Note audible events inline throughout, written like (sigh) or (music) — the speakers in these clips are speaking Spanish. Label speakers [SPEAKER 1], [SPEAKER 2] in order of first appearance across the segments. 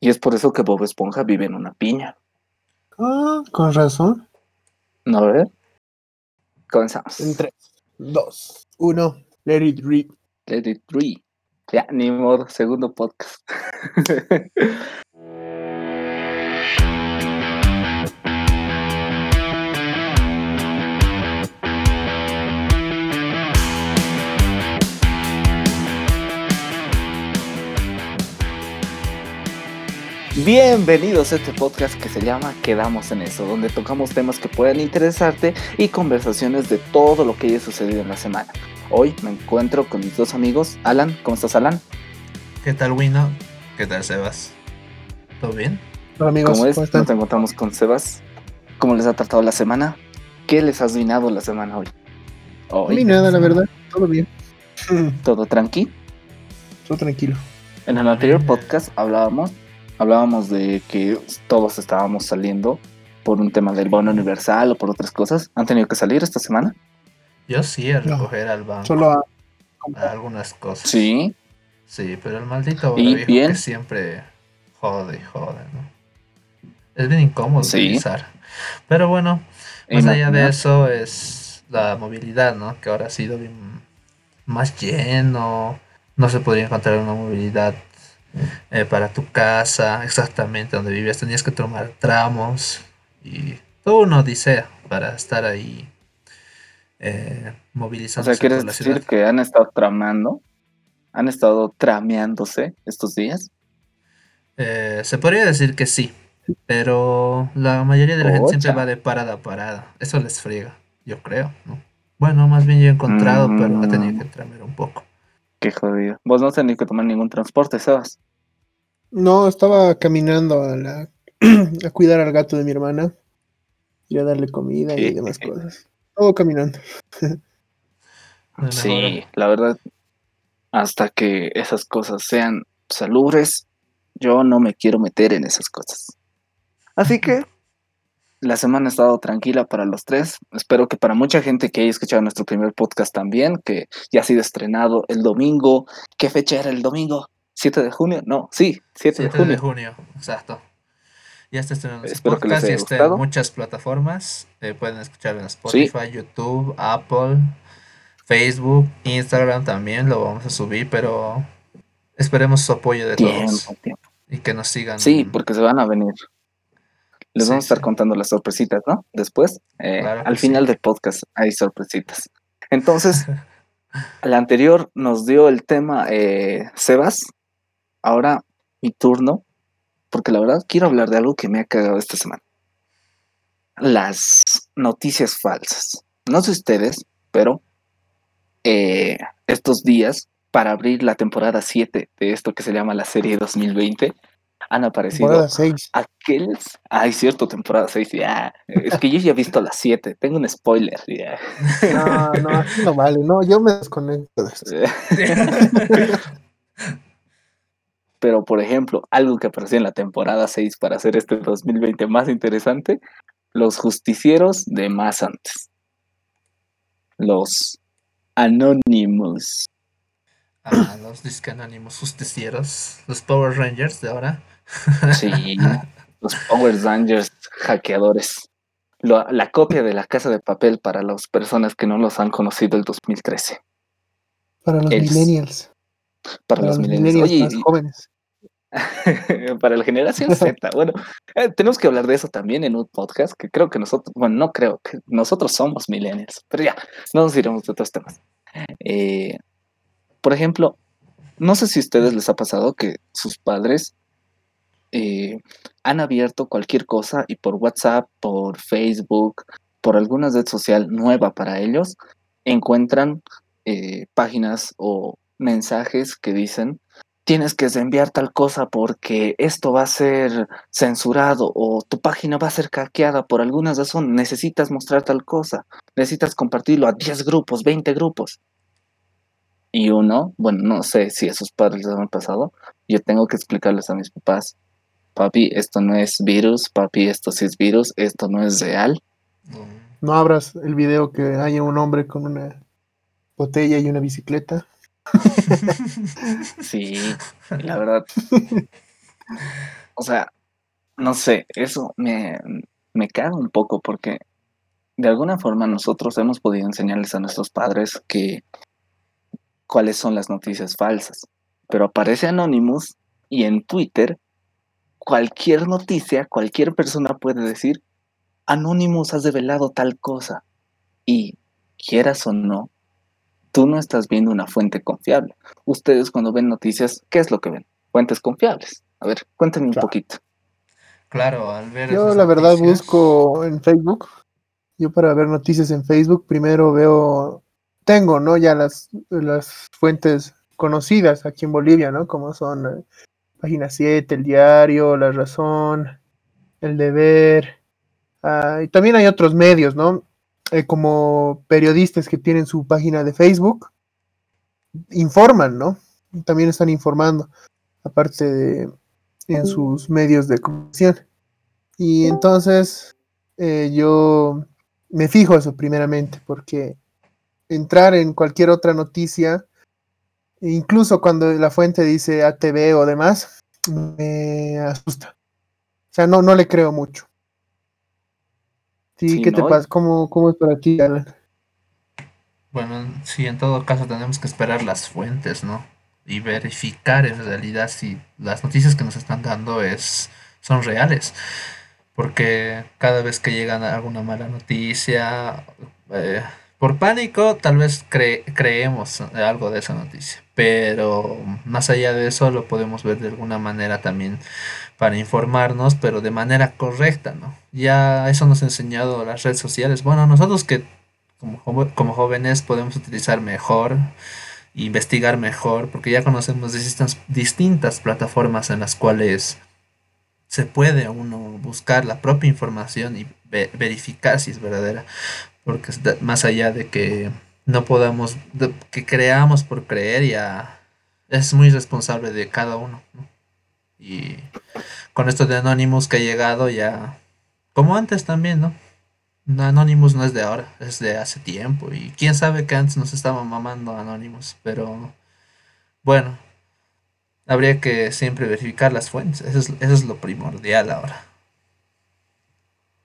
[SPEAKER 1] Y es por eso que Bob Esponja vive en una piña.
[SPEAKER 2] Ah, con razón.
[SPEAKER 1] ¿No ves? Comenzamos.
[SPEAKER 2] En 3, 2, 1, let it rip.
[SPEAKER 1] Let it rip. Ya, ni modo, segundo podcast. (laughs) Bienvenidos a este podcast que se llama Quedamos en eso, donde tocamos temas que puedan interesarte y conversaciones de todo lo que haya sucedido en la semana. Hoy me encuentro con mis dos amigos. Alan, ¿cómo estás, Alan?
[SPEAKER 3] ¿Qué tal, Wino? ¿Qué tal, Sebas? ¿Todo bien?
[SPEAKER 2] Hola amigos,
[SPEAKER 1] ¿Cómo es?
[SPEAKER 2] ¿cómo están?
[SPEAKER 1] Nos encontramos con Sebas. ¿Cómo les ha tratado la semana? ¿Qué les has vinado la semana hoy? Hoy,
[SPEAKER 2] mí nada, la verdad, todo bien.
[SPEAKER 1] todo tranqui.
[SPEAKER 2] Todo tranquilo.
[SPEAKER 1] En el anterior podcast hablábamos, hablábamos de que todos estábamos saliendo por un tema del bono universal o por otras cosas. ¿Han tenido que salir esta semana?
[SPEAKER 3] Yo sí a
[SPEAKER 2] No,
[SPEAKER 3] recoger al banco
[SPEAKER 2] Solo a...
[SPEAKER 3] a algunas cosas.
[SPEAKER 1] Sí.
[SPEAKER 3] Sí, pero el maldito
[SPEAKER 1] ¿Y
[SPEAKER 3] viejo
[SPEAKER 1] bien?
[SPEAKER 3] que siempre jode y jode, ¿no? Es bien incómodo
[SPEAKER 1] Sí.
[SPEAKER 3] utilizar. Pero bueno, más allá de eso es la movilidad, ¿no? Que ahora ha sido bien más lleno. No se podría encontrar una movilidad eh, para tu casa, exactamente donde vivías. Tenías que tomar tramos y todo una odisea para estar ahí eh,
[SPEAKER 1] O
[SPEAKER 3] movilizándose
[SPEAKER 1] sea, ¿quieres decir
[SPEAKER 3] ciudad.
[SPEAKER 1] que han estado tramando? ¿Han estado trameándose estos días?
[SPEAKER 3] Eh, se podría decir que sí, pero la mayoría de la gente siempre va de parada a parada. Eso les friega, yo creo, ¿no? Bueno, más bien yo he encontrado, pero he tenido
[SPEAKER 1] Mm.
[SPEAKER 3] que tramer un poco.
[SPEAKER 1] Qué jodido. Vos no has tenido que tomar ningún transporte, Sebas.
[SPEAKER 2] No, estaba caminando a, la... (clears throat) a cuidar al gato de mi hermana. Y a darle comida y demás cosas. Todo caminando.
[SPEAKER 1] Sí, la verdad, hasta que esas cosas sean salubres, yo no me quiero meter en esas cosas. Así que la semana ha estado tranquila para los tres. Espero que para mucha gente que haya escuchado nuestro primer podcast también, que ya ha sido estrenado el domingo. ¿Qué fecha era el domingo? ¿7 de junio? No, sí, 7 de
[SPEAKER 3] 7 de
[SPEAKER 1] junio.
[SPEAKER 3] junio, exacto. Ya está estrenando
[SPEAKER 1] Espero que les
[SPEAKER 3] podcast y
[SPEAKER 1] haya
[SPEAKER 3] está en muchas plataformas. Eh, pueden escucharlo en Spotify, YouTube, Apple, Facebook, Instagram también lo vamos a subir, pero esperemos su apoyo de todos
[SPEAKER 1] Tiempo, tiempo.
[SPEAKER 3] y que nos sigan.
[SPEAKER 1] Sí, porque se van a venir. Les
[SPEAKER 3] Sí,
[SPEAKER 1] vamos a estar
[SPEAKER 3] sí.
[SPEAKER 1] contando las sorpresitas, ¿no? Después, eh,
[SPEAKER 3] Claro
[SPEAKER 1] al final
[SPEAKER 3] sí.
[SPEAKER 1] del podcast hay sorpresitas. Entonces, (laughs) el anterior nos dio el tema eh, Sebas. Ahora mi turno, porque la verdad quiero hablar de algo que me ha cagado esta semana. Las noticias falsas. No sé ustedes, pero eh, estos días, para abrir la temporada 7 de esto que se llama la serie 2020, han aparecido
[SPEAKER 2] Temporada 6.
[SPEAKER 1] aquellos. Ay, cierto, temporada 6, ya. Es que yo ya he visto las 7, tengo un spoiler, ya.
[SPEAKER 2] No, no, así (laughs) no vale. No, yo me desconecto de esto. (laughs)
[SPEAKER 1] Pero, por ejemplo, algo que apareció en la temporada 6 para hacer este 2020 más interesante, los justicieros de más antes. Los Anonymous.
[SPEAKER 3] Ah, los disque anónimos justicieros, los Power Rangers de ahora.
[SPEAKER 1] Sí, los Power Rangers hackeadores. La copia de la casa de papel para las personas que no los han conocido el 2013.
[SPEAKER 2] Para los millennials.
[SPEAKER 1] Para,
[SPEAKER 2] Para
[SPEAKER 1] los
[SPEAKER 2] los
[SPEAKER 1] millennials. Oye,
[SPEAKER 2] más jóvenes. (laughs)
[SPEAKER 1] para la generación Z. (laughs) Bueno, eh, tenemos que hablar de eso también en un podcast que creo que nosotros, bueno, no creo que nosotros somos millennials, pero ya, no nos iremos de otros temas. Eh, por ejemplo, no sé si a ustedes les ha pasado que sus padres eh, han abierto cualquier cosa y por WhatsApp, por Facebook, por alguna red social nueva para ellos, encuentran eh, páginas o mensajes que dicen tienes que enviar tal cosa porque esto va a ser censurado o tu página va a ser hackeada por alguna razón, necesitas mostrar tal cosa, necesitas compartirlo a 10 grupos, 20 grupos. Y uno, bueno, no sé si a sus padres les han pasado, yo tengo que explicarles a mis papás, papi, esto no es virus, papi, esto sí es virus, esto no es real.
[SPEAKER 2] No abras el video que haya un hombre con una botella y una bicicleta. (laughs)
[SPEAKER 1] Sí, la verdad. o sea, no sé, eso me, me caga un poco porque de alguna forma nosotros hemos podido enseñarles a nuestros padres que cuáles son las noticias falsas. Pero aparece Anonymous y en Twitter cualquier noticia, cualquier persona puede decir, Anonymous has develado tal cosa. Y quieras o no, tú no estás viendo una fuente confiable. Ustedes cuando ven noticias, ¿qué es lo que ven? Fuentes confiables. A ver, cuéntenme un poquito.
[SPEAKER 3] Claro, al ver.
[SPEAKER 2] Yo la verdad busco en Facebook. Yo para ver noticias en Facebook primero veo, tengo, ¿no? Ya las, las fuentes conocidas aquí en Bolivia, ¿no? Como son eh, Página 7, El Diario, La Razón, El Deber. Ah, y también hay otros medios, ¿no? Eh, como periodistas que tienen su página de Facebook, informan, ¿no? También están informando, aparte de en sus medios de comunicación. Y entonces eh, yo me fijo eso primeramente, porque entrar en cualquier otra noticia, incluso cuando la fuente dice ATV o demás, me asusta. O sea, no, no le creo mucho. Sí, ¿qué te pasa? ¿Cómo, ¿Cómo es para ti, Alan?
[SPEAKER 3] Bueno, sí, en todo caso tenemos que esperar las fuentes, ¿no? Y verificar en realidad si las noticias que nos están dando es, son reales. Porque cada vez que llega alguna mala noticia, eh, por pánico tal vez creemos algo de esa noticia. Pero más allá de eso lo podemos ver de alguna manera también para informarnos, pero de manera correcta, ¿no? Ya eso nos ha enseñado las redes sociales. Bueno, nosotros que como, como jóvenes podemos utilizar mejor, investigar mejor, porque ya conocemos distintas, distintas plataformas en las cuales se puede uno buscar la propia información y verificar si es verdadera, porque más allá de que no podamos, que creamos por creer, ya es muy responsable de cada uno. ¿no? Y con esto de Anonymous que ha llegado ya, como antes también, ¿no? Anonymous no es de ahora, es de hace tiempo. Y quién sabe que antes nos estaba mamando Anonymous, pero bueno, habría que siempre verificar las fuentes. Eso es, eso es lo primordial ahora.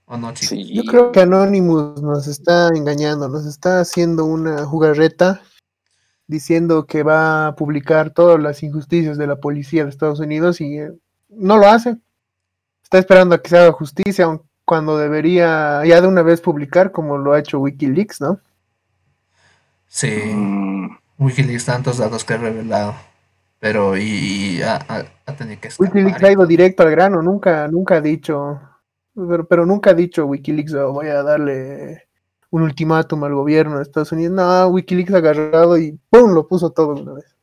[SPEAKER 3] ¿O no, chicos?
[SPEAKER 2] Yo creo que Anonymous nos está engañando, nos está haciendo una jugarreta diciendo que va a publicar todas las injusticias de la policía de Estados Unidos y eh, no lo hace. Está esperando a que se haga justicia cuando debería ya de una vez publicar como lo ha hecho Wikileaks, ¿no?
[SPEAKER 3] Sí, mm. Wikileaks tantos datos que ha revelado. Pero y, ha, tenido que escapar.
[SPEAKER 2] Wikileaks ha ido directo al grano, nunca, nunca ha dicho, pero, pero nunca ha dicho Wikileaks, oh, voy a darle un ultimátum al gobierno de Estados Unidos. No, Wikileaks ha agarrado y ¡pum! lo puso todo una vez.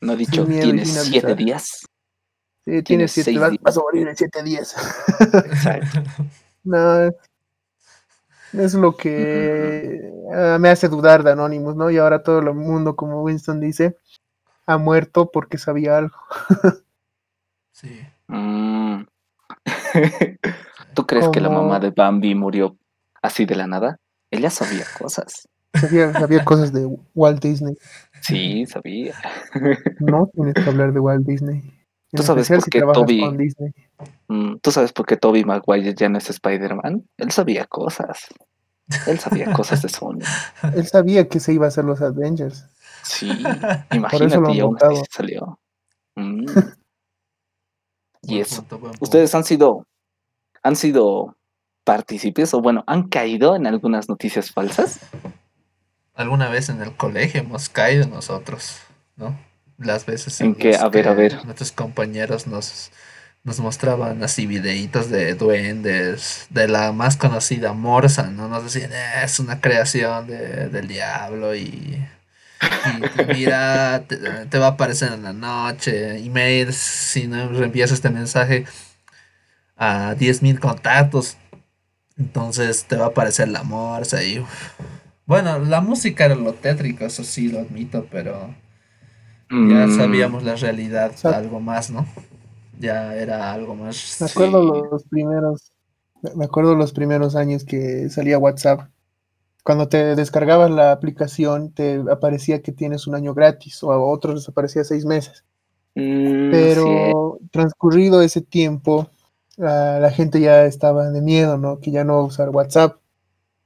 [SPEAKER 1] No ha dicho, tienes siete días.
[SPEAKER 2] Sí, tienes siete días. Vas a morir en siete días. Exacto. (laughs) no, es lo que (laughs) me hace dudar de Anonymous, ¿no? Y ahora todo el mundo, como Winston dice, ha muerto porque sabía algo. (laughs)
[SPEAKER 3] sí.
[SPEAKER 1] Mm. ¿Tú crees que la mamá de Bambi murió así de la nada? Ella sabía cosas.
[SPEAKER 2] Sabía, cosas de Walt Disney.
[SPEAKER 1] Sí, sabía.
[SPEAKER 2] No tienes que hablar de Walt Disney.
[SPEAKER 1] ¿Tú sabes por qué Toby... Mm, ¿Tú sabes por qué Toby Maguire ya no es Spider-Man? Él sabía cosas. Él sabía cosas de Sony. (laughs)
[SPEAKER 2] Él sabía que se iba a hacer los Avengers.
[SPEAKER 1] Sí, (laughs) imagínate, y aún así salió. Mm. (laughs) y eso. Ustedes han sido, han sido partícipes o bueno, han caído en algunas noticias falsas?
[SPEAKER 3] Alguna vez en el colegio hemos caído nosotros, ¿no? Las veces
[SPEAKER 1] en, que, a ver, a ver.
[SPEAKER 3] Nuestros compañeros nos, nos mostraban así videitos de duendes, de la más conocida Morsa, ¿no? Nos decían, eh, es una creación de, del diablo y, y (laughs) mira, te, va a aparecer en la noche, email, si no envías este mensaje a 10.000 contactos, entonces te va a aparecer la morsa y... Bueno, la música era lo tétrico, eso sí lo admito, pero ya mm. sabíamos la realidad, algo más, ¿no? Ya era algo más...
[SPEAKER 2] Me acuerdo los primeros, me acuerdo los primeros años que salía WhatsApp. Cuando te descargabas la aplicación te aparecía que tienes un año gratis o a otros les aparecía seis meses.
[SPEAKER 1] Mm, sí,
[SPEAKER 2] Pero transcurrido ese tiempo, la, la gente ya estaba de miedo, ¿no? Que ya no va a usar WhatsApp.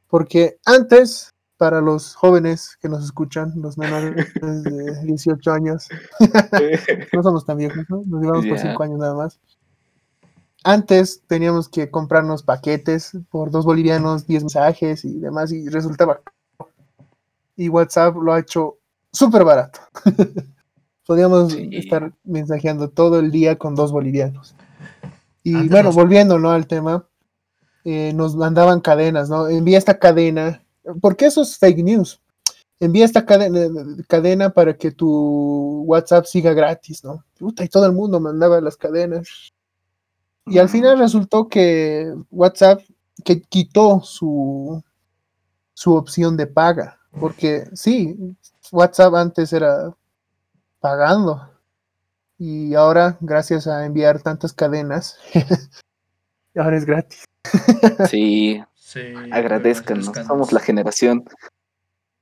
[SPEAKER 2] Porque antes, para los jóvenes que nos escuchan, los menores (laughs) de 18 años, (laughs) no somos tan viejos, ¿no? Nos llevamos por
[SPEAKER 1] Ya.
[SPEAKER 2] 5 años nada más. Antes teníamos que comprarnos paquetes por dos bolivianos, 10 mensajes y demás, y resultaba. Y WhatsApp lo ha hecho súper barato. (laughs) Podíamos
[SPEAKER 1] Sí.
[SPEAKER 2] estar mensajeando todo el día con dos bolivianos. Y
[SPEAKER 3] Antes
[SPEAKER 2] bueno,
[SPEAKER 3] nos-
[SPEAKER 2] volviendo ¿no? al tema, eh, nos mandaban cadenas, ¿no? Envía esta cadena, porque eso es fake news. Envía esta cadena, cadena para que tu WhatsApp siga gratis, ¿no? Puta, y todo el mundo mandaba las cadenas. Y al final resultó que WhatsApp que quitó su, su opción de paga. Porque sí, WhatsApp antes era pagando. Y ahora, gracias a enviar tantas cadenas, (laughs) ahora es gratis. (laughs)
[SPEAKER 1] Sí,
[SPEAKER 3] Sí,
[SPEAKER 1] agradezcanos,
[SPEAKER 3] agradezcanos.
[SPEAKER 1] somos la generación.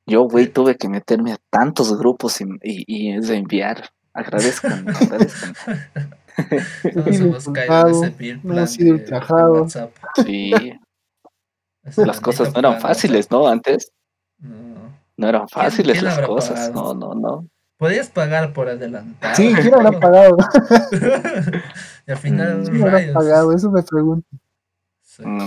[SPEAKER 1] Yo, güey, tuve que meterme a tantos grupos y, y, y es de enviar. Agradezcan, (laughs) agradezcan.
[SPEAKER 2] Sido ultrajado, no sido.
[SPEAKER 1] Sí, las cosas no eran fáciles, ¿no? Antes
[SPEAKER 3] No.
[SPEAKER 1] no eran fáciles las cosas.
[SPEAKER 3] pagado?
[SPEAKER 1] No, no, no.
[SPEAKER 3] Podías pagar por adelantado.
[SPEAKER 2] Sí, ¿quién habrá (laughs) pagado? (laughs)
[SPEAKER 3] y al final,
[SPEAKER 1] Mm.
[SPEAKER 2] ¿Quién habrá pagado? Eso me pregunto.
[SPEAKER 3] Sí,
[SPEAKER 1] Mm,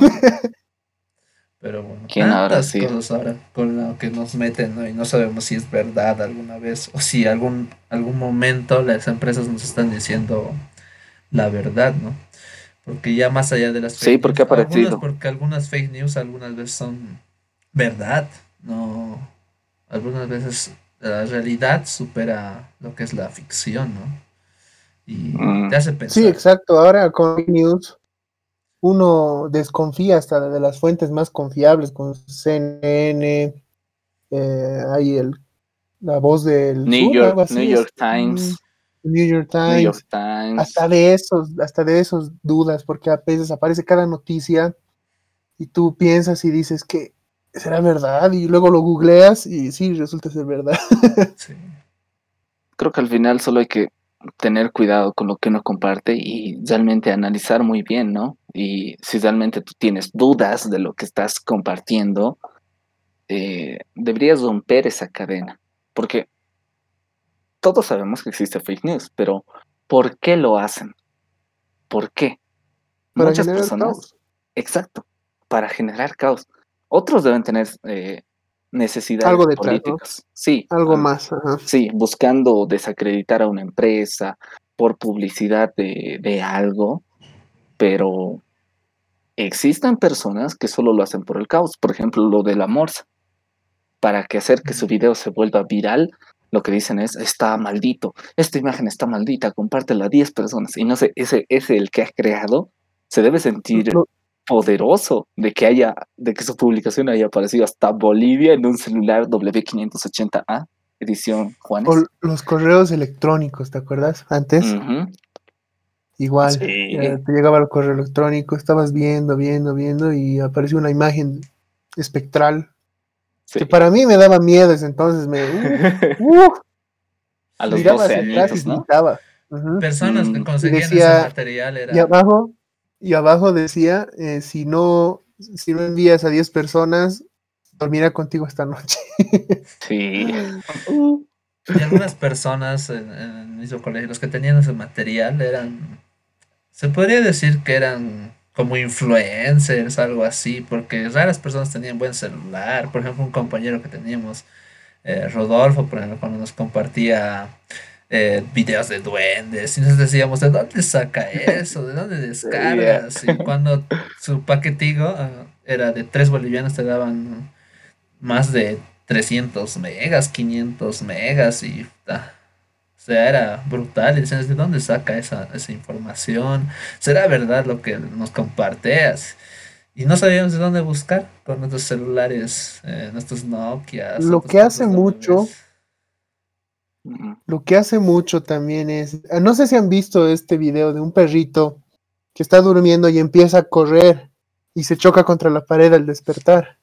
[SPEAKER 3] pero bueno,
[SPEAKER 1] ¿Quién habrá
[SPEAKER 3] tantas
[SPEAKER 1] sido?
[SPEAKER 3] cosas ahora con lo que nos meten ¿no? y no sabemos si es verdad alguna vez o si algún algún momento las empresas nos están diciendo la verdad, ¿no? Porque ya más allá de las
[SPEAKER 1] Sí, porque ha
[SPEAKER 3] news, algunas-
[SPEAKER 1] parecido.
[SPEAKER 3] porque algunas fake news algunas veces son verdad, no algunas veces la realidad supera lo que es la ficción, ¿no? Y
[SPEAKER 1] Mm.
[SPEAKER 3] te hace pensar.
[SPEAKER 2] Sí, exacto. Ahora con news uno desconfía hasta de las fuentes más confiables, con CNN, eh, hay el, la voz del
[SPEAKER 1] New
[SPEAKER 2] sur,
[SPEAKER 1] York,
[SPEAKER 2] algo así
[SPEAKER 1] New
[SPEAKER 2] es.
[SPEAKER 1] York Times,
[SPEAKER 2] Mm, New York
[SPEAKER 1] New
[SPEAKER 2] Times.
[SPEAKER 1] York Times.
[SPEAKER 2] hasta de esos, hasta de esos dudas, porque a veces aparece cada noticia y tú piensas y dices que será verdad y luego lo googleas y sí, resulta ser verdad. (laughs)
[SPEAKER 3] Sí.
[SPEAKER 1] Creo que al final solo hay que tener cuidado con lo que uno comparte y realmente analizar muy bien, ¿no? Y si realmente tú tienes dudas de lo que estás compartiendo, eh, deberías romper esa cadena, porque todos sabemos que existe fake news, pero ¿por qué lo hacen? ¿Por qué?
[SPEAKER 2] Para
[SPEAKER 1] Muchas
[SPEAKER 2] generar
[SPEAKER 1] personas,
[SPEAKER 2] caos.
[SPEAKER 1] exacto, para generar caos. Otros deben tener eh, necesidades políticas. Sí,
[SPEAKER 2] Algo más. Ajá.
[SPEAKER 1] Sí, buscando desacreditar a una empresa por publicidad de, de algo, pero existen personas que solo lo hacen por el caos. Por ejemplo, lo de la morsa. Para que hacer que su video se vuelva viral, lo que dicen es, está maldito, esta imagen está maldita, compártela a 10 personas. Y no sé, ese, ese el que ha creado se debe sentir poderoso de que haya, de que su publicación haya aparecido hasta Bolivia en un celular W580A, edición Juanes.
[SPEAKER 2] o los correos electrónicos, ¿te acuerdas? Antes, igual,
[SPEAKER 1] Sí.
[SPEAKER 2] eh, te llegaba el correo electrónico, estabas viendo, viendo, viendo y apareció una imagen espectral
[SPEAKER 1] Sí.
[SPEAKER 2] que para mí me daba miedo desde entonces, me uh, (laughs) uh,
[SPEAKER 1] a los
[SPEAKER 2] miraba
[SPEAKER 1] 12
[SPEAKER 2] hacia atrás y
[SPEAKER 1] añitos, ¿no?
[SPEAKER 3] Personas que
[SPEAKER 1] Mm.
[SPEAKER 3] conseguían
[SPEAKER 2] decía-
[SPEAKER 3] ese material era
[SPEAKER 2] Y abajo, y abajo decía, eh, si no, si no envías a 10 personas, dormirá contigo esta noche. (laughs)
[SPEAKER 1] Sí.
[SPEAKER 3] Y algunas personas en, en el mismo colegio, los que tenían ese material, eran. Se podría decir que eran como influencers, algo así, porque raras personas tenían buen celular. Por ejemplo, un compañero que teníamos, eh, Rodolfo, por ejemplo, cuando nos compartía eh, videos de duendes, y nos decíamos, ¿de dónde saca eso? ¿De dónde (laughs) descargas? Y cuando su paquetigo ah, era de 3 bolivianos, te daban más de 300 megas, 500 megas y ah, o sea, era brutal. Y decían, ¿de dónde saca esa, esa información? ¿Será verdad lo que nos compartes? Y no sabíamos de dónde buscar con nuestros celulares, eh, nuestros Nokia.
[SPEAKER 2] Lo que hace mucho- Lo que hace mucho también es, ah, no sé si han visto este video de un perrito que está durmiendo y empieza a correr y se choca contra la pared al despertar.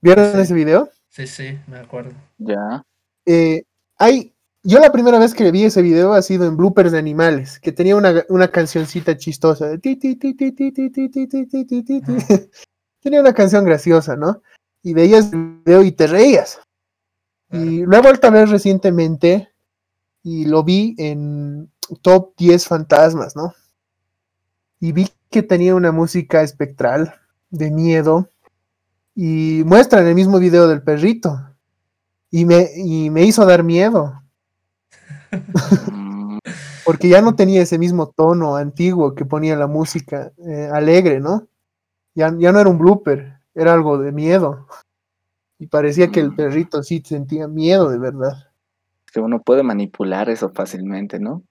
[SPEAKER 2] ¿Vieron
[SPEAKER 3] Sí.
[SPEAKER 2] ese video?
[SPEAKER 3] Sí, sí, me acuerdo.
[SPEAKER 1] Ya.
[SPEAKER 2] Eh, hay yo la primera vez que vi ese video ha sido en bloopers de animales, que tenía una, una cancioncita chistosa de ti, ti, ti, ti, ti, ti, ti, ti, ti, ti, ti, ti, ti. Tenía una canción graciosa, ¿no? Y veías el video y te reías. Y lo he vuelto a ver recientemente y lo vi en top 10 fantasmas, ¿no? Y vi que tenía una música espectral de miedo y muestran el mismo video del perrito y me, y me hizo dar miedo (laughs) porque ya no tenía ese mismo tono antiguo que ponía la música eh, alegre, ¿no? Ya, ya no era un blooper, era algo de miedo. Y parecía que el
[SPEAKER 1] Mm.
[SPEAKER 2] perrito sí sentía miedo de verdad.
[SPEAKER 1] que uno puede manipular eso fácilmente, ¿no?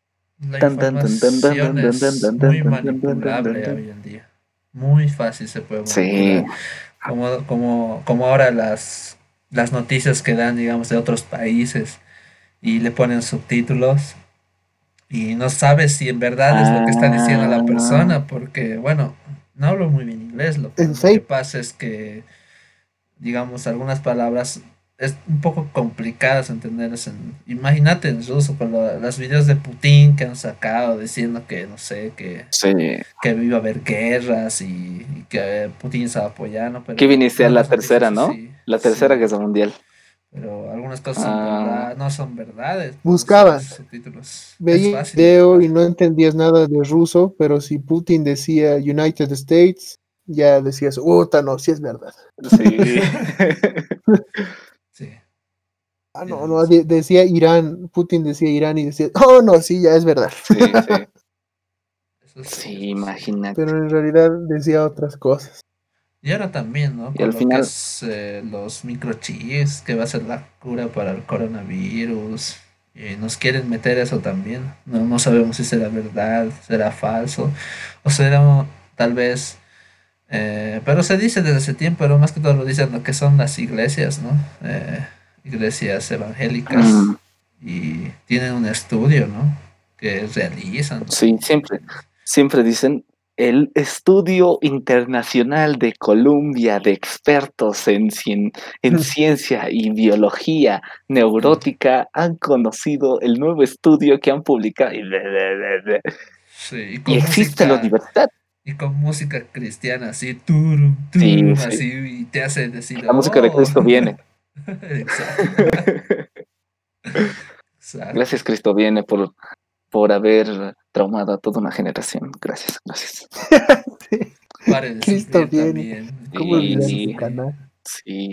[SPEAKER 3] La
[SPEAKER 1] Tan, tan, tan, tan, tan,
[SPEAKER 3] información
[SPEAKER 1] tan,
[SPEAKER 3] es
[SPEAKER 1] tan, tan,
[SPEAKER 3] muy
[SPEAKER 1] tan, tan, tan,
[SPEAKER 3] manipulable
[SPEAKER 1] tan.
[SPEAKER 3] hoy en día. Muy fácil se puede
[SPEAKER 1] Sí.
[SPEAKER 3] manipular. Como, como, como ahora las, las noticias que dan, digamos, de otros países y le ponen subtítulos y no sabes si en verdad es lo que está diciendo la
[SPEAKER 1] Ah.
[SPEAKER 3] persona, porque, bueno, no hablo muy bien inglés, lo, lo que pasa es que, digamos, algunas palabras es un poco complicadas entenderlas. En, imagínate en ruso con lo- los videos de Putin que han sacado diciendo que, no sé, que,
[SPEAKER 1] Sí.
[SPEAKER 3] que iba a haber guerras y, y que Putin estaba apoyando. Pero
[SPEAKER 1] Que iba a iniciar la tercera, ¿no?
[SPEAKER 3] sí,
[SPEAKER 1] La tercera
[SPEAKER 3] sí,
[SPEAKER 1] guerra mundial.
[SPEAKER 3] Pero algunas cosas son
[SPEAKER 1] Ah.
[SPEAKER 3] verdad- no son verdades. pues. Es
[SPEAKER 2] Veía video y no entendías nada de ruso, pero si Putin decía United States, ya decías, puta, no, sí es verdad.
[SPEAKER 1] Sí. (laughs)
[SPEAKER 3] Sí.
[SPEAKER 2] Ah, no, no, de- decía Irán, Putin decía Irán y decía, oh, no, sí, ya es verdad. (laughs)
[SPEAKER 1] sí, sí.
[SPEAKER 3] Eso sí,
[SPEAKER 1] imagínate.
[SPEAKER 2] Pero en realidad decía otras cosas.
[SPEAKER 3] Y ahora también, ¿no?
[SPEAKER 1] Y
[SPEAKER 3] Con
[SPEAKER 1] al
[SPEAKER 3] lo
[SPEAKER 1] final-
[SPEAKER 3] que es, eh, los microchips, que va a ser la cura para el coronavirus. Y nos quieren meter eso también. No, no sabemos si será verdad, será falso. O será tal vez... eh, pero se dice desde ese tiempo, pero más que todo lo dicen lo que son las iglesias, ¿no? Eh, iglesias evangélicas.
[SPEAKER 1] Mm,
[SPEAKER 3] Y tienen un estudio, ¿no? Que realizan.
[SPEAKER 1] Sí, siempre, siempre dicen el estudio internacional de Columbia de expertos en, cien- en ciencia y biología neurótica han conocido el nuevo estudio que han publicado y,
[SPEAKER 3] Sí, y
[SPEAKER 1] existe la universidad.
[SPEAKER 3] Y con música cristiana, así, turum,
[SPEAKER 1] Sí,
[SPEAKER 3] turum,
[SPEAKER 1] sí.
[SPEAKER 3] así, y te hace decir.
[SPEAKER 1] La música de
[SPEAKER 3] "Oh".
[SPEAKER 1] Cristo viene.
[SPEAKER 3] Exacto. (laughs) Exacto.
[SPEAKER 1] Gracias Cristo viene por, por haber traumado a toda una generación. Gracias, gracias. (laughs)
[SPEAKER 3] Pare de
[SPEAKER 2] Cristo viene.
[SPEAKER 3] también.
[SPEAKER 2] ¿Cómo
[SPEAKER 1] Sí, sí.
[SPEAKER 2] ese canal?
[SPEAKER 1] Sí.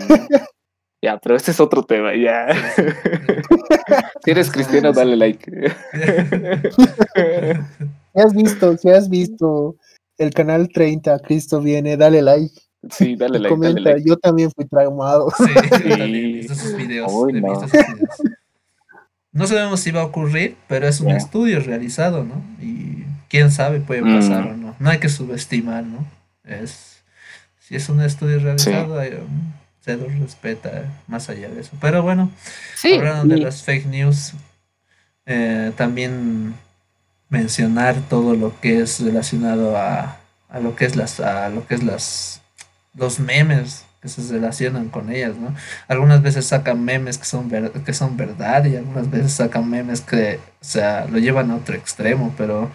[SPEAKER 1] Ya, pero este es otro tema, ya.
[SPEAKER 3] Sí, (laughs)
[SPEAKER 1] Si eres cristiano, dale like.
[SPEAKER 2] Si has visto, si has visto el canal 30, Cristo viene, dale like.
[SPEAKER 1] Sí, dale (laughs) like, dale
[SPEAKER 2] comenta,
[SPEAKER 1] like.
[SPEAKER 2] yo también fui traumado.
[SPEAKER 3] Sí, yo
[SPEAKER 1] Sí. (laughs)
[SPEAKER 3] también he visto sus videos.
[SPEAKER 1] Uy,
[SPEAKER 3] he
[SPEAKER 1] no.
[SPEAKER 3] visto sus videos. No sabemos si va a ocurrir, pero es un estudio realizado, ¿no? Y quién sabe, puede
[SPEAKER 1] Mm.
[SPEAKER 3] pasar o no. No hay que subestimar, ¿no? Es, si es un estudio realizado, hay, um, se lo respeta más allá de eso. Pero bueno,
[SPEAKER 1] Sí,
[SPEAKER 3] hablando de las fake news, eh, también mencionar todo lo que es relacionado a, a lo que es las a lo que es las los memes que se relacionan con ellas, ¿no? Algunas veces sacan memes que son ver- que son verdad y algunas veces sacan memes que, o sea, lo llevan a otro extremo, pero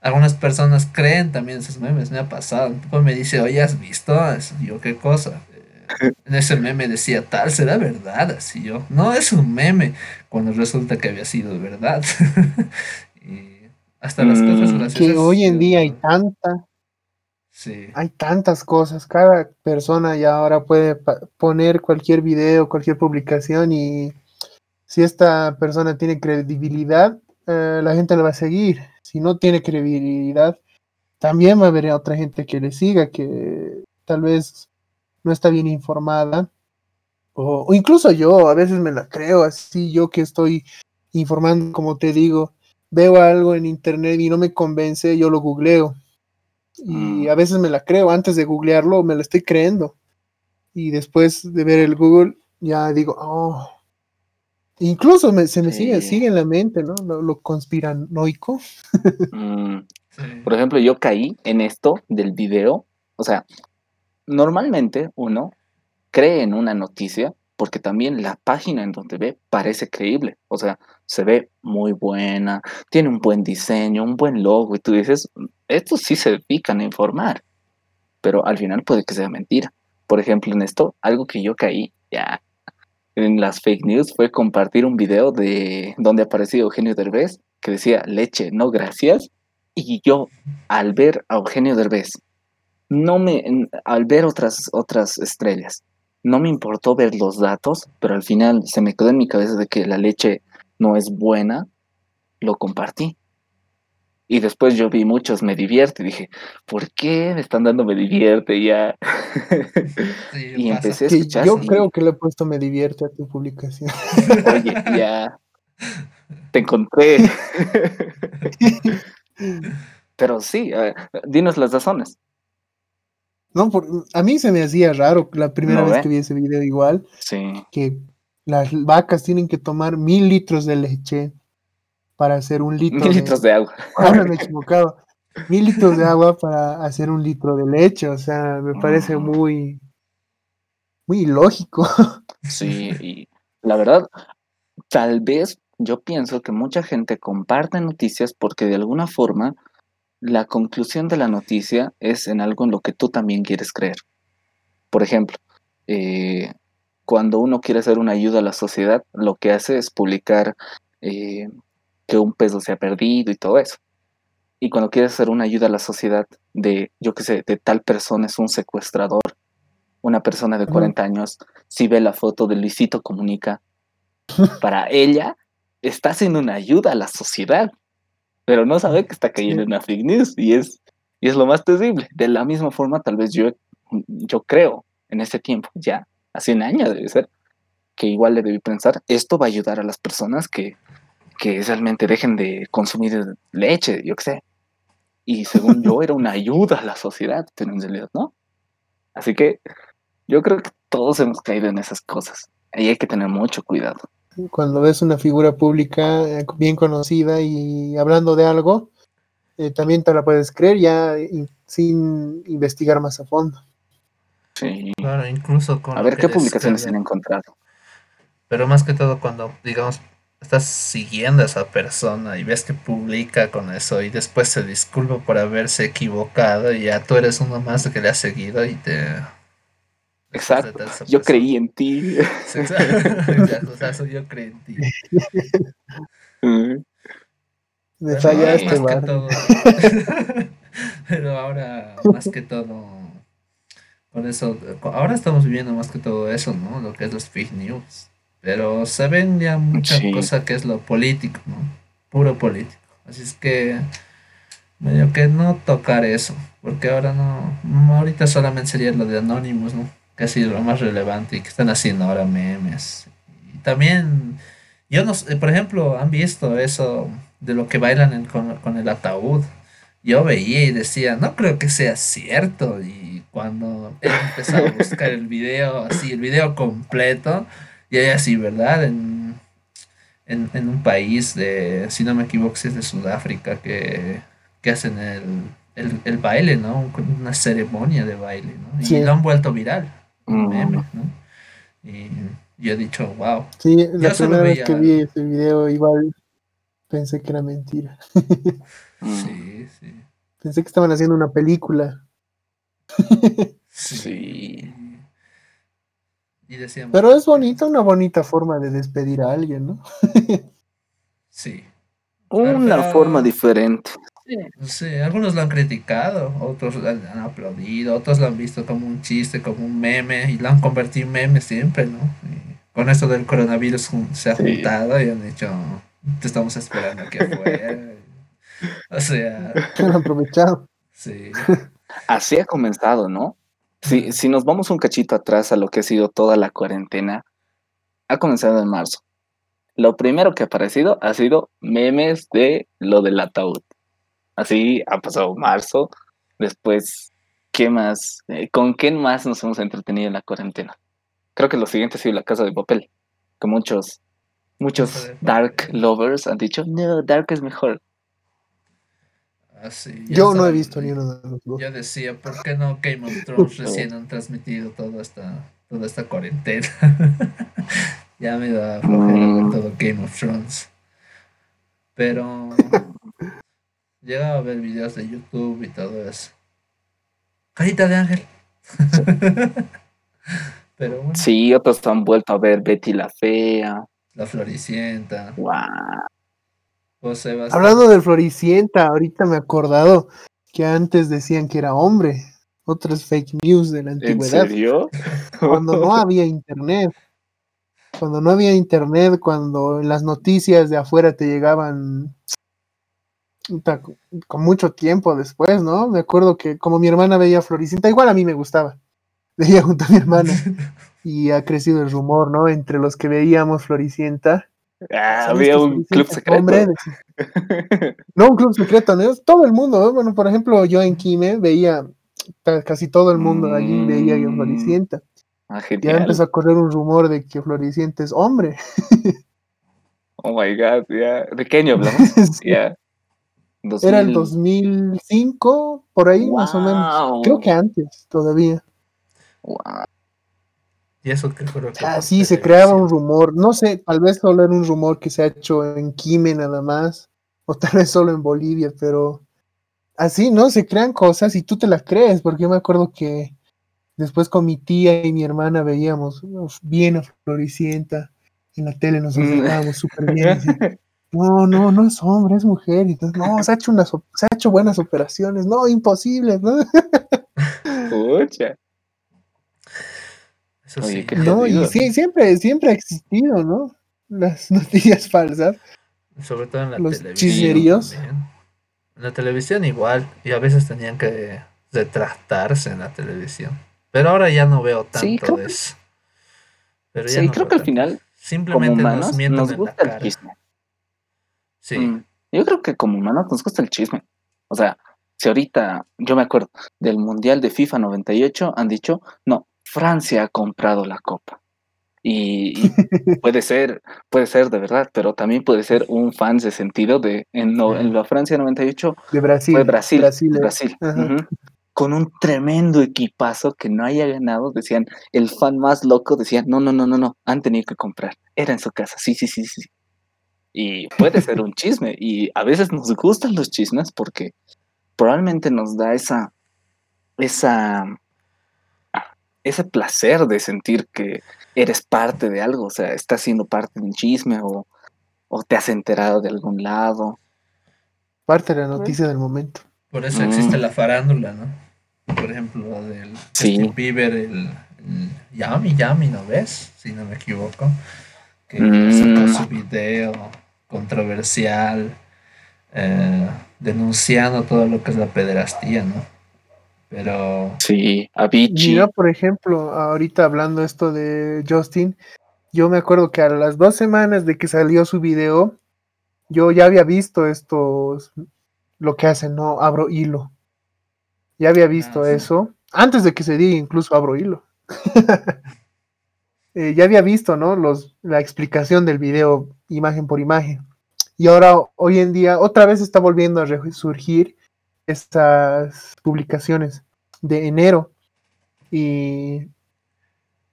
[SPEAKER 3] algunas personas creen también esos memes, me ha pasado. Un tipo me dice, oye, ¿has visto eso? Yo, ¿qué cosa? (laughs) En ese meme decía tal, ¿será verdad? Así yo, no es un meme, cuando resulta que había sido verdad. (laughs) y hasta las cosas
[SPEAKER 1] Mm.
[SPEAKER 3] graciosas.
[SPEAKER 2] Que hoy en día hay tanta,
[SPEAKER 3] Sí,
[SPEAKER 2] hay tantas cosas. Cada persona ya ahora puede poner cualquier video, cualquier publicación y si esta persona tiene credibilidad, eh, la gente le va a seguir. Si no tiene credibilidad, también va a haber otra gente que le siga, que tal vez no está bien informada. O, o incluso yo, a veces me la creo así, yo que estoy informando, como te digo, veo algo en internet y no me convence, yo lo googleo. Y
[SPEAKER 1] Mm.
[SPEAKER 2] a veces me la creo, antes de googlearlo me la estoy creyendo. Y después de ver el Google, ya digo, oh. Incluso me- se me sigue,
[SPEAKER 1] Sí.
[SPEAKER 2] sigue en la mente, ¿no? Lo, lo conspiranoico. (laughs)
[SPEAKER 1] mm, por ejemplo, yo caí en esto del video. O sea, normalmente uno cree en una noticia porque también la página en donde ve parece creíble. O sea, se ve muy buena, tiene un buen diseño, un buen logo, y tú dices, estos sí se dedican a informar, pero al final puede que sea mentira. Por ejemplo, en esto, algo que yo caí ya en las fake news fue compartir un video de donde apareció Eugenio Derbez que decía leche, no gracias. Y yo, al ver a Eugenio Derbez, no me, al ver otras, otras estrellas, no me importó ver los datos, pero al final se me quedó en mi cabeza de que la leche no es buena, lo compartí. Y después yo vi muchos me divierte y dije, ¿por qué me están dando me divierte ya? (laughs) y empecé a escuchar.
[SPEAKER 2] Yo creo que le he puesto me divierte a tu publicación. (laughs)
[SPEAKER 1] Oye, ya. Te encontré. (laughs) Pero sí, dinos las razones.
[SPEAKER 2] No, a mí se me hacía raro la primera vez que vi ese video igual.
[SPEAKER 1] Sí.
[SPEAKER 2] Que las vacas tienen que tomar mil litros de leche para hacer un litro.
[SPEAKER 1] Mil litros de agua. (laughs)
[SPEAKER 2] Ahora me he equivocado. Mil litros de agua para hacer un litro de leche. O sea, me parece muy, muy ilógico.
[SPEAKER 1] Sí, y la verdad, tal vez yo pienso que mucha gente comparte noticias porque de alguna forma la conclusión de la noticia es en algo en lo que tú también quieres creer. Por ejemplo, eh, cuando uno quiere hacer una ayuda a la sociedad, lo que hace es publicar eh, que un peso se ha perdido y todo eso. Y cuando quiere hacer una ayuda a la sociedad de, yo qué sé, de tal persona es un secuestrador, una persona de 40 años, si ve la foto de Luisito Comunica, (laughs) para ella está haciendo una ayuda a la sociedad pero no sabe que está cayendo en una fake news y es, y es lo más terrible. De la misma forma, tal vez yo, yo creo en ese tiempo, ya hace un año debe ser, que igual le debí pensar, esto va a ayudar a las personas que, que realmente dejen de consumir leche, yo qué sé. Y según yo era una ayuda a la sociedad, pero en realidad no. Así que yo creo que todos hemos caído en esas cosas. Ahí hay que tener mucho cuidado
[SPEAKER 2] cuando ves una figura pública eh, bien conocida y hablando de algo, eh, también te la puedes creer ya sin investigar más a fondo.
[SPEAKER 1] Sí.
[SPEAKER 3] Claro, incluso con...
[SPEAKER 1] A ver qué publicaciones han encontrado.
[SPEAKER 3] Pero más que todo cuando, digamos, estás siguiendo a esa persona y ves que publica con eso y después se disculpa por haberse equivocado y ya tú eres uno más que le ha seguido y te
[SPEAKER 1] Exacto. (laughs) (laughs) Yo creí en ti.
[SPEAKER 3] Exacto. yo creí en ti.
[SPEAKER 2] Me fallaste, (laughs)
[SPEAKER 3] Pero ahora, más que todo, por eso, ahora estamos viviendo más que todo eso, ¿no? Lo que es los fake news. Pero se ven ya mucha cosa que es lo político, ¿no? Puro político. Así es que, medio que no tocar eso, porque ahora no, ahorita solamente sería lo de Anonymous, ¿no? Que ha sido lo más relevante y que están haciendo ahora memes. Y también, yo no por ejemplo, han visto eso de lo que bailan con, el ataúd. Yo veía y decía, no creo que sea cierto. Y cuando él empezó a buscar el video, así, el video completo, y hay así, ¿verdad? En, en, un país de, si no me equivoco, es de Sudáfrica, que, que hacen el, el, baile, ¿no? Una ceremonia de baile, ¿no? Y lo han vuelto viral. Y yo he dicho, wow.
[SPEAKER 2] Sí, la primera vez que vi ese video igual pensé que era mentira.
[SPEAKER 3] sí, sí.
[SPEAKER 2] Pensé que estaban haciendo una película.
[SPEAKER 1] sí.
[SPEAKER 3] Y decíamos,
[SPEAKER 2] Pero es bonita, una bonita forma de despedir a alguien, ¿no? (laughs)
[SPEAKER 3] sí.
[SPEAKER 1] Una forma diferente.
[SPEAKER 3] Sí, algunos lo han criticado, otros lo han aplaudido, otros lo han visto como un chiste, como un meme, y lo han convertido en meme siempre, ¿no? con esto del coronavirus se ha juntado y han dicho, te estamos esperando aquí afuera. o sea... (laughs)
[SPEAKER 2] Han aprovechado.
[SPEAKER 3] Sí. (laughs)
[SPEAKER 1] Así ha comenzado, ¿no? Si, si nos vamos un cachito atrás a lo que ha sido toda la cuarentena, ha comenzado en marzo. Lo primero que ha aparecido ha sido memes de lo del ataúd. Así ha pasado marzo. Después, ¿qué más? Eh, ¿Con qué más nos hemos entretenido en la cuarentena? Creo que lo siguiente ha sido la casa de papel. Que muchos, muchos Dark lovers han dicho, no, Dark es mejor.
[SPEAKER 3] Ah,
[SPEAKER 2] Yo no he visto ni uno de los
[SPEAKER 3] dos. Yo decía, ¿por qué no Game of Thrones (laughs) recién han transmitido toda esta, toda esta cuarentena. (laughs) ya me da
[SPEAKER 1] Mm.
[SPEAKER 3] todo Game of Thrones. Pero llegaba a ver videos de YouTube y todo eso. Carita de ángel. (laughs) Pero bueno,
[SPEAKER 1] Sí, otros han vuelto a ver Betty la Fea.
[SPEAKER 3] la Floricienta. Sebas,
[SPEAKER 2] Hablando del Floricienta, ahorita me he acordado que antes decían que era hombre. Otras fake news de la
[SPEAKER 1] ¿En
[SPEAKER 2] antigüedad.
[SPEAKER 1] serio?
[SPEAKER 2] Cuando no había internet. Cuando no había internet, cuando en las noticias de afuera te llegaban con mucho tiempo después, ¿no? Me acuerdo que como mi hermana veía Floricienta, igual a mí me gustaba, (laughs) veía junto a mi hermana. (laughs) y ha crecido el rumor, ¿no? Entre los que veíamos Floricienta.
[SPEAKER 1] Ah, había un club secreto.
[SPEAKER 2] Hombre, (laughs) no, un club secreto, ¿no? Todo el mundo, ¿no? bueno, por ejemplo, yo en Quime veía casi todo el mundo allí veía a
[SPEAKER 1] mm.
[SPEAKER 2] Floricienta.
[SPEAKER 1] Ah,
[SPEAKER 2] ya empezó a correr un rumor de que Floricienta es hombre.
[SPEAKER 1] oh my god, ya. Yeah.
[SPEAKER 2] ¿De?
[SPEAKER 1] Ya.
[SPEAKER 2] Era el 2005, por ahí más o menos. Creo que antes todavía.
[SPEAKER 1] Wow.
[SPEAKER 3] Y eso creo que
[SPEAKER 2] Ah,
[SPEAKER 3] sí,
[SPEAKER 2] se creaba un rumor. No sé, tal vez solo era un rumor que se ha hecho en Quime nada más, o tal vez solo en Bolivia, pero así, ¿no? Se crean cosas y tú te las crees, porque yo me acuerdo que después con mi tía y mi hermana veíamos bien a Floricienta en la tele, nos
[SPEAKER 1] mm.
[SPEAKER 2] sentábamos súper bien. Así. (laughs) no, no, no es hombre, es mujer. Y entonces, no, se ha hecho, unas, se ha hecho buenas operaciones. No, imposible, ¿no?
[SPEAKER 1] Pucha.
[SPEAKER 3] Eso
[SPEAKER 1] Oye,
[SPEAKER 3] sí.
[SPEAKER 1] qué
[SPEAKER 2] No, y sí, siempre, siempre ha existido, ¿no? Las (laughs) noticias falsas.
[SPEAKER 3] Sobre todo en la
[SPEAKER 2] Los
[SPEAKER 3] televisión. En la televisión igual. Y a veces tenían que retractarse en la televisión. Pero ahora ya no veo tanto
[SPEAKER 1] Sí, creo
[SPEAKER 3] de eso. Pero ya
[SPEAKER 1] Sí,
[SPEAKER 3] no
[SPEAKER 1] creo que al final, como
[SPEAKER 3] Simplemente nos
[SPEAKER 1] humanos,
[SPEAKER 3] mienten
[SPEAKER 1] nos
[SPEAKER 3] en la
[SPEAKER 1] gusta el chisme.
[SPEAKER 3] Sí.
[SPEAKER 1] Mm, Yo creo que como humanos nos gusta el chisme. O sea, si ahorita, yo me acuerdo del Mundial de FIFA 98, han dicho, no, Francia ha comprado la copa. Y, y (laughs) puede ser, puede ser de verdad, pero también puede ser un fan de sentido de en, no- en la Francia 98
[SPEAKER 2] De Brasil.
[SPEAKER 1] fue Brasil,
[SPEAKER 2] Brasil, eh.
[SPEAKER 1] Brasil, con un tremendo equipazo que no haya ganado, decían, el fan más loco decía, no, no, no, no, no, han tenido que comprar, era en su casa, sí, sí, sí, sí. Y puede ser un chisme, y a veces nos gustan los chismes porque probablemente nos da esa, esa, ese placer de sentir que eres parte de algo, o sea, estás siendo parte de un chisme o, o te has enterado de algún lado.
[SPEAKER 2] Parte de la noticia del momento.
[SPEAKER 3] Por eso
[SPEAKER 1] Mm.
[SPEAKER 3] existe la farándula, ¿no? Por ejemplo, la del
[SPEAKER 1] Sí.
[SPEAKER 3] Justin Bieber, el, el Yami Yami, ¿no ves? Si no me equivoco. Que
[SPEAKER 1] Mm.
[SPEAKER 3] sacó su video controversial eh, denunciando todo lo que es la pederastía, ¿no? Pero
[SPEAKER 1] Sí, Avicii.
[SPEAKER 2] Mira, por ejemplo, ahorita hablando esto de Justin, yo me acuerdo que a las dos semanas de que salió su video, yo ya había visto estos, lo que hacen, ¿no? Abro hilo. Ya había visto
[SPEAKER 3] Ah, sí.
[SPEAKER 2] eso. Antes de que se diga, incluso abro hilo. (laughs) Eh, ya había visto, ¿no? Los, la explicación del video imagen por imagen. Y ahora, hoy en día, otra vez está volviendo a resurgir estas publicaciones de enero. Y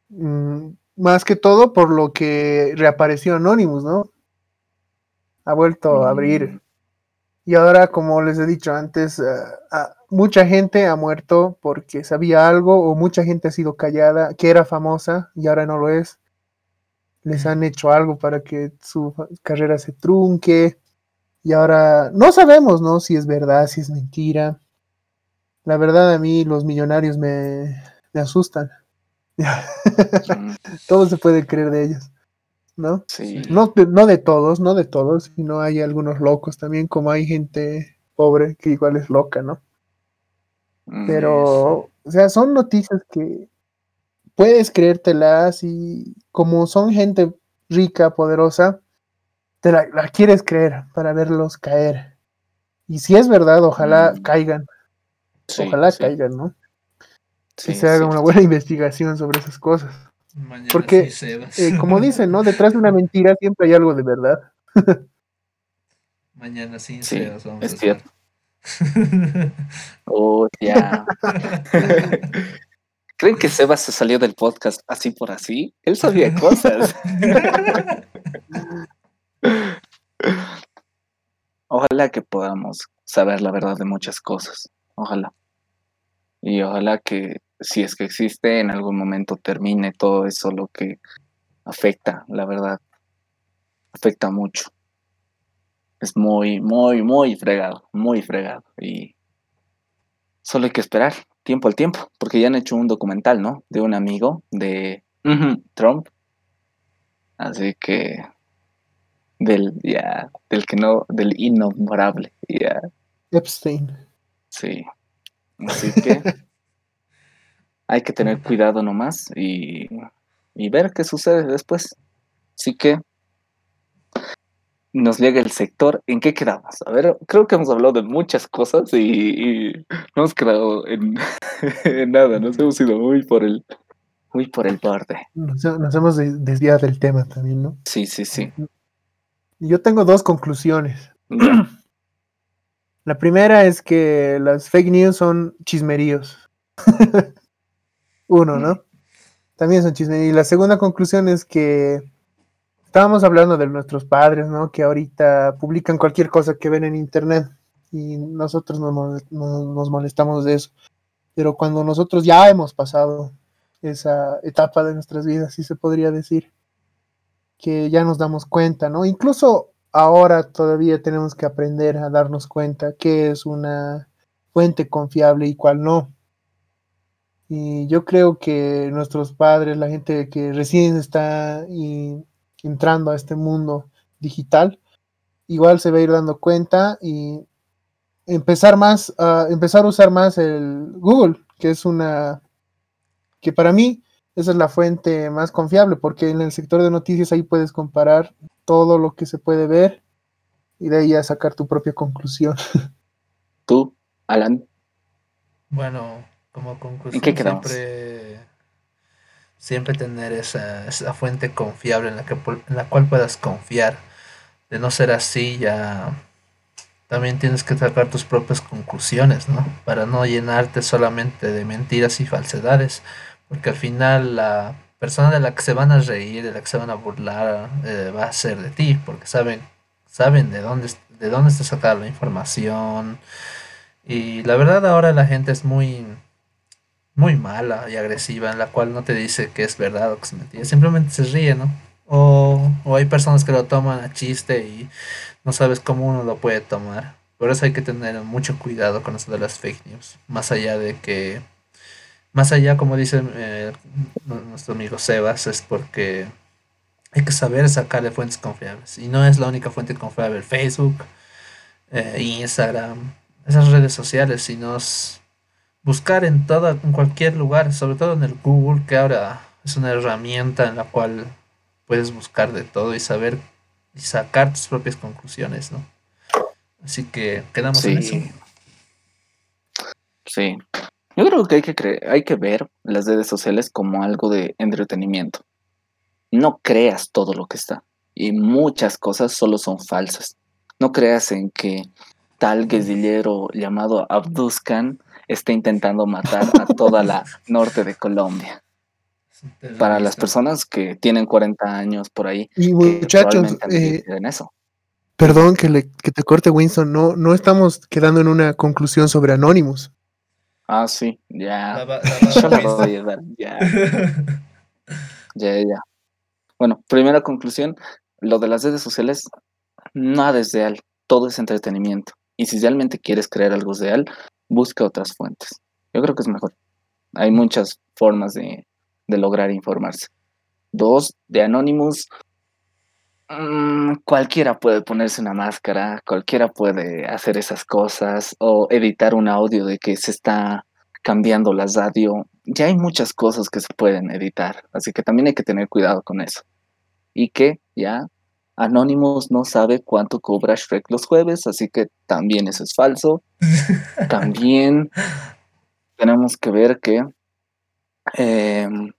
[SPEAKER 2] mm, más que todo por lo que reapareció Anonymous, ¿no? Ha vuelto a abrir.
[SPEAKER 1] Mm.
[SPEAKER 2] Y ahora, como les he dicho antes, ah, mucha gente ha muerto porque sabía algo o mucha gente ha sido callada, que era famosa y ahora no lo es. Les han hecho algo para que su carrera se trunque. Y ahora no sabemos, ¿no? Si es verdad, si es mentira. La verdad a mí los millonarios me, me asustan. (laughs) Todo se puede creer de ellos, ¿no?
[SPEAKER 1] Sí.
[SPEAKER 2] No de, no de todos, no de todos, sino hay algunos locos también, como hay gente pobre que igual es loca, ¿no? Pero, o sea, son noticias que puedes creértelas y como son gente rica, poderosa, te la, la quieres creer para verlos caer. Y si es verdad, ojalá
[SPEAKER 1] Mm.
[SPEAKER 2] caigan,
[SPEAKER 1] sí,
[SPEAKER 2] ojalá
[SPEAKER 1] sí,
[SPEAKER 2] caigan, ¿no?
[SPEAKER 1] sí,
[SPEAKER 2] que se haga
[SPEAKER 1] sí.
[SPEAKER 2] una buena investigación sobre esas cosas.
[SPEAKER 3] mañana
[SPEAKER 2] Porque. Eh, como (laughs) dicen, ¿no? Detrás de una mentira siempre hay algo de verdad.
[SPEAKER 3] mañana sí,
[SPEAKER 1] Sí,
[SPEAKER 3] Sebas, vamos
[SPEAKER 1] es
[SPEAKER 3] a
[SPEAKER 1] cierto. Oh, ya. (laughs) ¿Creen que Sebas se salió del podcast así por así? Él sabía (laughs) cosas. Ojalá que podamos saber la verdad de muchas cosas. Ojalá. Y ojalá que si es que existe en algún momento termine todo eso lo que afecta, la verdad. Afecta mucho. Es muy, muy, muy fregado, muy fregado. Y solo hay que esperar tiempo al tiempo, porque ya han hecho un documental, ¿no? De un amigo de Trump. Así que del ya del que no del innombrable ya
[SPEAKER 2] Epstein
[SPEAKER 1] sí así que (laughs) hay que tener cuidado nomás y, y ver qué sucede después así que nos llega el sector en qué quedamos a ver creo que hemos hablado de muchas cosas y, no hemos quedado (laughs) en, nada nos hemos ido muy por el muy por el borde
[SPEAKER 2] nos, nos hemos desviado del tema también no
[SPEAKER 1] sí sí sí
[SPEAKER 2] yo tengo dos conclusiones. (clears throat) La primera es que las fake news son chismeríos. (laughs) Uno, ¿no? También son chismeríos. Y la segunda conclusión es que estábamos hablando de nuestros padres, ¿no? Que ahorita publican cualquier cosa que ven en internet y nosotros nos molestamos de eso. Pero cuando nosotros ya hemos pasado esa etapa de nuestras vidas, si se podría decir, que ya nos damos cuenta, ¿no? Incluso ahora todavía tenemos que aprender a darnos cuenta qué es una fuente confiable y cuál no. Y yo creo que nuestros padres, la gente que recién está entrando a este mundo digital, igual se va a ir dando cuenta y empezar más, a empezar a usar más el Google, que es una, que para mí esa es la fuente más confiable, porque en el sector de noticias ahí puedes comparar todo lo que se puede ver y de ahí a sacar tu propia conclusión. (laughs)
[SPEAKER 1] ¿Tú, Alan?
[SPEAKER 3] Bueno, como conclusión, siempre, siempre tener esa, esa, fuente confiable en la, que, en la cual puedas confiar. De no ser así, ya también tienes que sacar tus propias conclusiones, ¿no? Para no llenarte solamente de mentiras y falsedades porque al final la persona de la que se van a reír, de la que se van a burlar, eh, va a ser de ti, porque saben, saben de dónde, de dónde está sacada la información. Y la verdad ahora la gente es muy, muy mala y agresiva, en la cual no te dice que es verdad o que es mentira, simplemente se ríe, ¿no? O, o hay personas que lo toman a chiste y no sabes cómo uno lo puede tomar. Por eso hay que tener mucho cuidado con eso de las fake news. Más allá de que más allá, como dice eh, nuestro amigo Sebas, es porque hay que saber sacar de fuentes confiables. Y no es la única fuente confiable Facebook, eh, Instagram, esas redes sociales, sino buscar en toda, en cualquier lugar, sobre todo en el Google, que ahora es una herramienta en la cual puedes buscar de todo y saber y sacar tus propias conclusiones, ¿no? Así que quedamos en eso.
[SPEAKER 1] Sí, yo creo que hay que, hay que ver las redes sociales como algo de entretenimiento. No creas todo lo que está. Y muchas cosas solo son falsas. No creas en que tal guerrillero llamado Abduskan esté intentando matar a toda la norte de Colombia. Para las personas que tienen 40 años por ahí.
[SPEAKER 2] Y muchachos, eh, eso. Perdón que, le, que te corte, Winston. No, no estamos quedando en una conclusión sobre Anonymous.
[SPEAKER 1] Ah, sí, (laughs) ya. ya. ya, ya. Bueno, primera conclusión, lo de las redes sociales, nada es real, todo es entretenimiento. Y si realmente quieres creer algo real, busca otras fuentes. Yo creo que es mejor. Hay muchas formas de, de lograr informarse. Dos, de Anonymous, mm, cualquiera puede ponerse una máscara, cualquiera puede hacer esas cosas o editar un audio de que se está cambiando la radio. Ya hay muchas cosas que se pueden editar, así que también hay que tener cuidado con eso. Y que ya Anonymous no sabe cuánto cobra Shrek los jueves, así que también eso es falso. también (laughs) tenemos que ver que, em,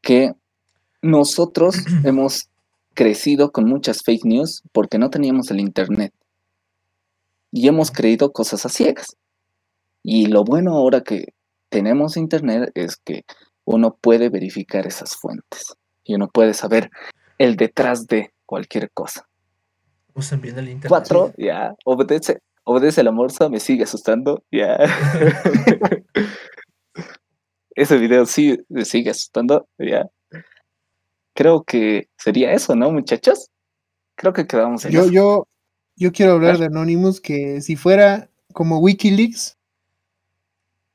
[SPEAKER 1] que nosotros (clears throat) hemos crecido con muchas fake news porque no teníamos el Internet. Y hemos creído cosas a ciegas. Y lo bueno ahora que tenemos internet es que uno puede verificar esas fuentes y uno puede saber el detrás de cualquier cosa.
[SPEAKER 3] Usen bien el internet.
[SPEAKER 1] Cuatro, ya, obedece, obedece la morsa, me sigue asustando, ya. (laughs) Ese video sí me sigue asustando, ya. Creo que sería eso, ¿no, muchachos? Creo que quedamos en
[SPEAKER 2] Yo,
[SPEAKER 1] eso.
[SPEAKER 2] yo, yo quiero hablar de Anonymous que si fuera como Wikileaks,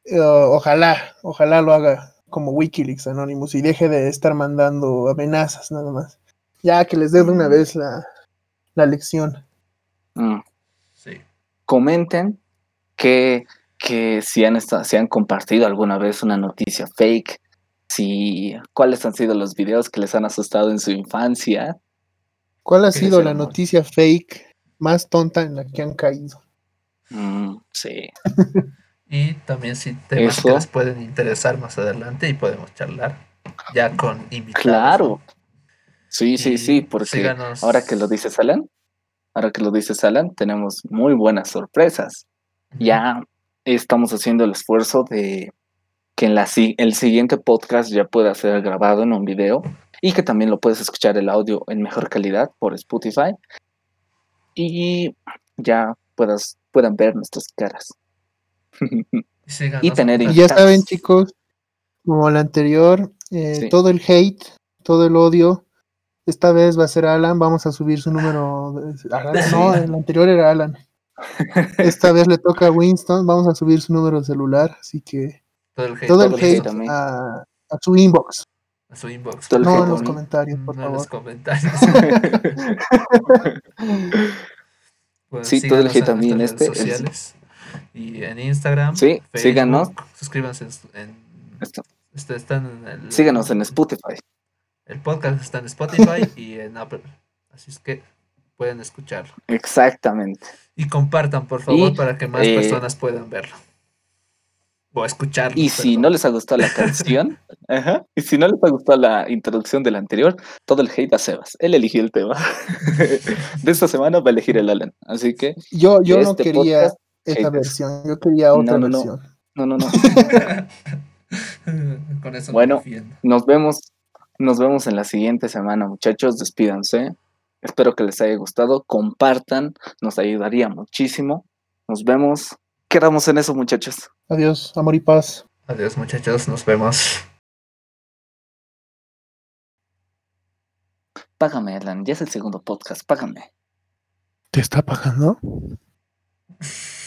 [SPEAKER 2] eh, ojalá, ojalá lo haga como Wikileaks Anonymous y deje de estar mandando amenazas nada más. Ya que les dé de una vez la, la lección.
[SPEAKER 1] Mm.
[SPEAKER 3] Sí.
[SPEAKER 1] comenten que, que si, han si han compartido alguna vez una noticia fake, si cuáles han sido los videos que les han asustado en su infancia.
[SPEAKER 2] ¿Cuál ha sido la
[SPEAKER 1] amor.
[SPEAKER 2] noticia fake más tonta en la que han caído?
[SPEAKER 1] Mm, sí, (laughs)
[SPEAKER 3] Y también sí temas que les pueden interesar más adelante y podemos charlar ya con invitados.
[SPEAKER 1] claro. Sí, sí, sí, porque
[SPEAKER 3] síganos-
[SPEAKER 1] ahora que lo dices Alan, ahora que lo dices Alan, tenemos muy buenas sorpresas. Ya estamos haciendo el esfuerzo de que en la, el siguiente podcast ya pueda ser grabado en un video y que también lo puedes escuchar el audio en mejor calidad por Spotify y ya puedas, puedan ver nuestras caras.
[SPEAKER 3] Y,
[SPEAKER 1] tener
[SPEAKER 3] en
[SPEAKER 2] Y ya saben, chicos, como la anterior, eh,
[SPEAKER 1] Sí.
[SPEAKER 2] todo el hate, todo el odio, esta vez va a ser Alan, vamos a subir su número. de- Alan, no, el anterior era Alan. (laughs) Esta vez le toca a Winston, vamos a subir su número de celular, así que
[SPEAKER 3] todo el hate,
[SPEAKER 2] todo el
[SPEAKER 1] hate
[SPEAKER 2] hate
[SPEAKER 1] a
[SPEAKER 2] su inbox,
[SPEAKER 3] a su inbox.
[SPEAKER 1] todo
[SPEAKER 2] no en los comentarios, por
[SPEAKER 3] no en los
[SPEAKER 2] favor.
[SPEAKER 3] comentarios. (laughs)
[SPEAKER 1] Sí, todo el hate a mí en este, el-
[SPEAKER 3] sociales. Y en Instagram.
[SPEAKER 1] Sí, síganos.
[SPEAKER 3] Suscríbanse en.
[SPEAKER 1] Esto.
[SPEAKER 3] este, están en el,
[SPEAKER 1] Síganos en Spotify.
[SPEAKER 3] El podcast está en Spotify (laughs) y en Apple. Así es que pueden escucharlo.
[SPEAKER 1] Exactamente.
[SPEAKER 3] Y compartan, por favor,
[SPEAKER 1] Y,
[SPEAKER 3] para que más
[SPEAKER 1] eh,
[SPEAKER 3] personas puedan verlo. O escucharlo.
[SPEAKER 1] Y si
[SPEAKER 3] perdón.
[SPEAKER 1] no les ha gustado la canción, (laughs) ajá, y si no les ha gustado la introducción del anterior, todo el hate a Sebas. Él eligió el tema. (laughs) De esta semana va a elegir el Alan. Así que,
[SPEAKER 2] Yo, yo
[SPEAKER 1] de
[SPEAKER 2] no
[SPEAKER 1] este
[SPEAKER 2] quería
[SPEAKER 1] podcast,
[SPEAKER 2] esa
[SPEAKER 1] haters.
[SPEAKER 2] versión, yo quería otra
[SPEAKER 1] No, no, no.
[SPEAKER 2] versión.
[SPEAKER 1] no, no, no.
[SPEAKER 3] Con eso
[SPEAKER 1] Bueno. Nos vemos, nos vemos en la siguiente semana, muchachos. Despídanse. Espero que les haya gustado. Compartan, nos ayudaría muchísimo. Nos vemos. Quedamos en eso, muchachos.
[SPEAKER 2] Adiós, amor y paz.
[SPEAKER 3] Adiós, muchachos. Nos vemos.
[SPEAKER 1] Págame, Alan. Ya es el segundo podcast. Págame.
[SPEAKER 2] ¿Te está pagando? (laughs)